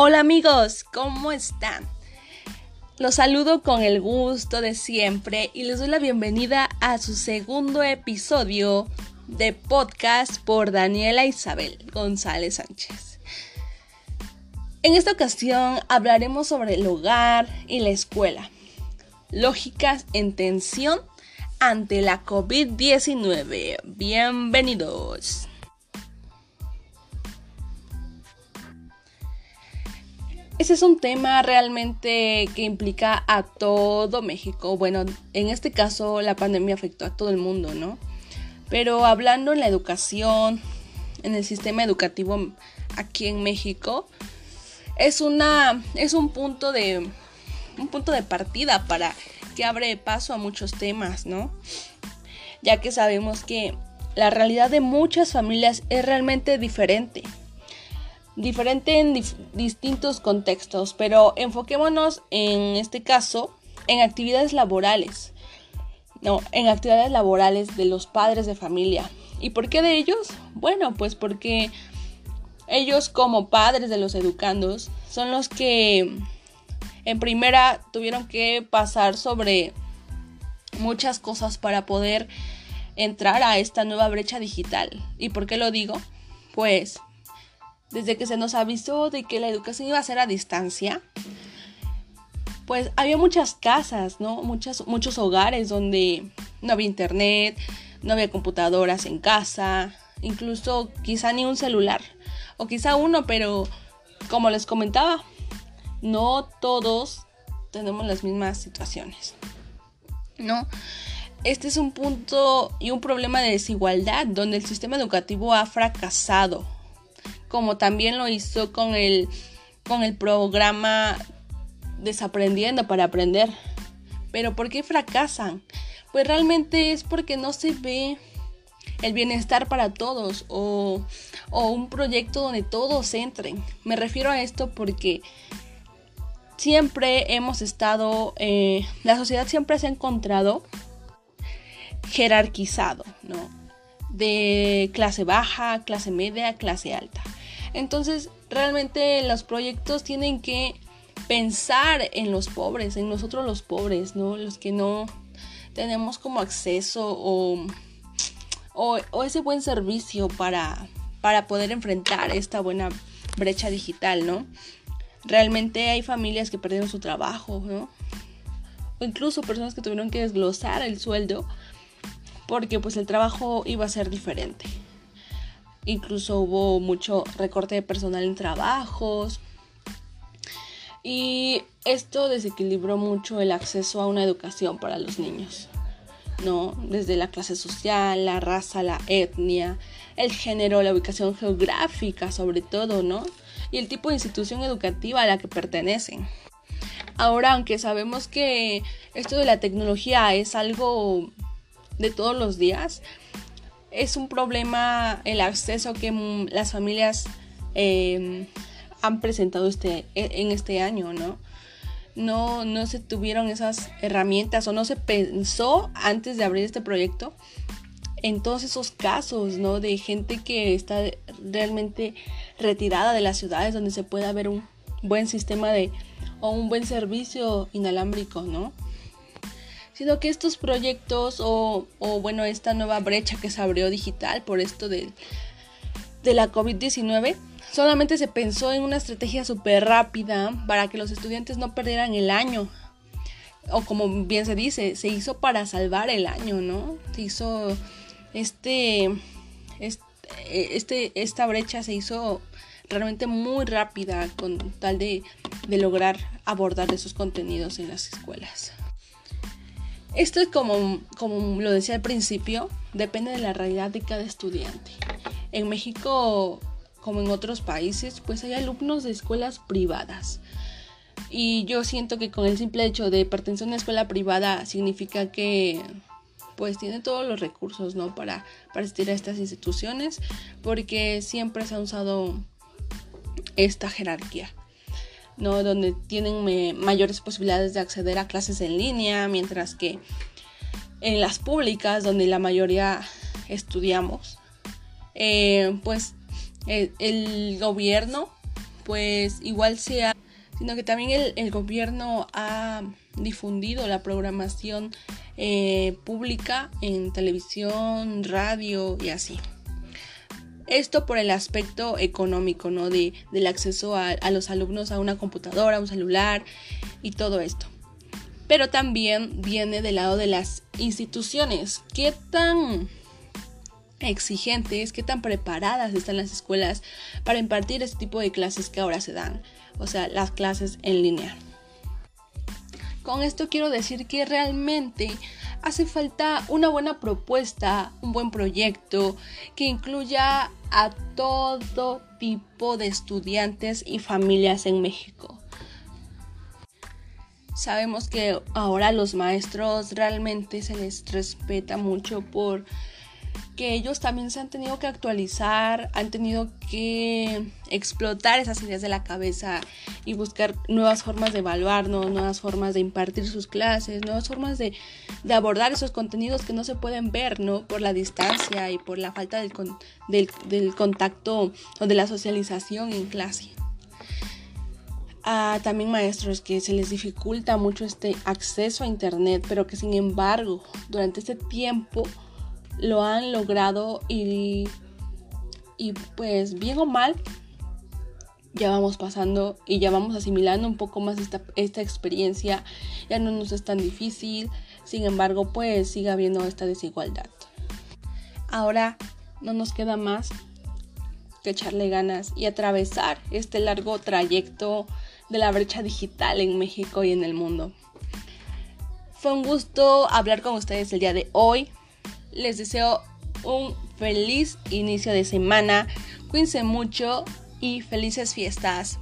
Hola amigos, ¿cómo están? Los saludo con el gusto de siempre y les doy la bienvenida a su segundo episodio de podcast por Daniela Isabel González Sánchez. En esta ocasión hablaremos sobre el hogar y la escuela. Lógicas en tensión ante la COVID-19. Bienvenidos. Ese es un tema realmente que implica a todo México. Bueno, en este caso la pandemia afectó a todo el mundo, ¿no? Pero hablando en la educación, en el sistema educativo aquí en México, es una es un punto de un punto de partida para que abre paso a muchos temas, ¿no? Ya que sabemos que la realidad de muchas familias es realmente diferente diferente en distintos contextos, pero enfoquémonos en este caso en actividades laborales. No, en actividades laborales de los padres de familia. ¿Y por qué de ellos? Bueno, pues porque ellos como padres de los educandos son los que en primera tuvieron que pasar sobre muchas cosas para poder entrar a esta nueva brecha digital. ¿Y por qué lo digo? Pues desde que se nos avisó de que la educación iba a ser a distancia, pues había muchas casas, ¿no? Muchas, muchos hogares donde no había internet, no había computadoras en casa, incluso quizá ni un celular, o quizá uno, pero como les comentaba, no todos tenemos las mismas situaciones, ¿no? Este es un punto y un problema de desigualdad donde el sistema educativo ha fracasado como también lo hizo con el, con el programa Desaprendiendo para Aprender. Pero ¿por qué fracasan? Pues realmente es porque no se ve el bienestar para todos o, un proyecto donde todos entren. Me refiero a esto porque siempre hemos estado, eh, la sociedad siempre se ha encontrado jerarquizado, ¿no? De clase baja, clase media, clase alta. Entonces, realmente los proyectos tienen que pensar en los pobres, en nosotros los pobres, ¿no? Los que no tenemos como acceso o, o, ese buen servicio para, para poder enfrentar esta buena brecha digital, ¿no? Realmente hay familias que perdieron su trabajo, ¿no? O incluso personas que tuvieron que desglosar el sueldo porque pues el trabajo iba a ser diferente. Incluso hubo mucho recorte de personal en trabajos. Y esto desequilibró mucho el acceso a una educación para los niños. ¿no? Desde la clase social, la raza, la etnia, el género, la ubicación geográfica sobre todo, ¿no? Y el tipo de institución educativa a la que pertenecen. Ahora, aunque sabemos que esto de la tecnología es algo de todos los días, es un problema el acceso que las familias em, han presentado este, e, en este año, ¿no? No, no se tuvieron esas herramientas o no se pensó antes de abrir este proyecto en todos esos casos, ¿no? De gente que está realmente retirada de las ciudades donde se puede haber un buen sistema de o un buen servicio inalámbrico, ¿no? Sino que estos proyectos o, bueno, esta nueva brecha que se abrió digital por esto de, de la COVID-19, solamente se pensó en una estrategia súper rápida para que los estudiantes no perdieran el año. O como bien se dice, se hizo para salvar el año, ¿no? Se hizo este, este, esta brecha se hizo realmente muy rápida con tal de, de lograr abordar esos contenidos en las escuelas. Esto es como, como lo decía al principio, depende de la realidad de cada estudiante. En México, como en otros países, pues hay alumnos de escuelas privadas. Y yo siento que con el simple hecho de pertenecer a una escuela privada significa que pues tiene todos los recursos, ¿no? Para, para asistir a estas instituciones, porque siempre se ha usado esta jerarquía. ¿No? Donde tienen mayores posibilidades de acceder a clases en línea, mientras que en las públicas, donde la mayoría estudiamos, eh, pues el, gobierno pues igual sea, sino que también el, gobierno ha difundido la programación eh, pública en televisión, radio y así. Esto por el aspecto económico, ¿no? De, del acceso a, a los alumnos a una computadora, a un celular y todo esto. Pero también viene del lado de las instituciones. ¿Qué tan exigentes, qué tan preparadas están las escuelas para impartir este tipo de clases que ahora se dan? O sea, las clases en línea. Con esto quiero decir que realmente hace falta una buena propuesta, un buen proyecto que incluya a todo tipo de estudiantes y familias en México. Sabemos que ahora los maestros realmente se les respeta mucho por que ellos también se han tenido que actualizar, han tenido que explotar esas ideas de la cabeza y buscar nuevas formas de evaluarnos, nuevas formas de impartir sus clases, nuevas formas de, abordar esos contenidos que no se pueden ver, ¿no? Por la distancia y por la falta del, del, contacto o de la socialización en clase. Ah, también maestros que se les dificulta mucho este acceso a internet, pero que sin embargo durante este tiempo lo han logrado y, y pues bien o mal ya vamos pasando y ya vamos asimilando un poco más esta, esta experiencia, ya no nos es tan difícil, sin embargo pues sigue habiendo esta desigualdad. Ahora no nos queda más que echarle ganas y atravesar este largo trayecto de la brecha digital en México y en el mundo. Fue un gusto hablar con ustedes el día de hoy les deseo un feliz inicio de semana. Cuídense mucho y felices fiestas.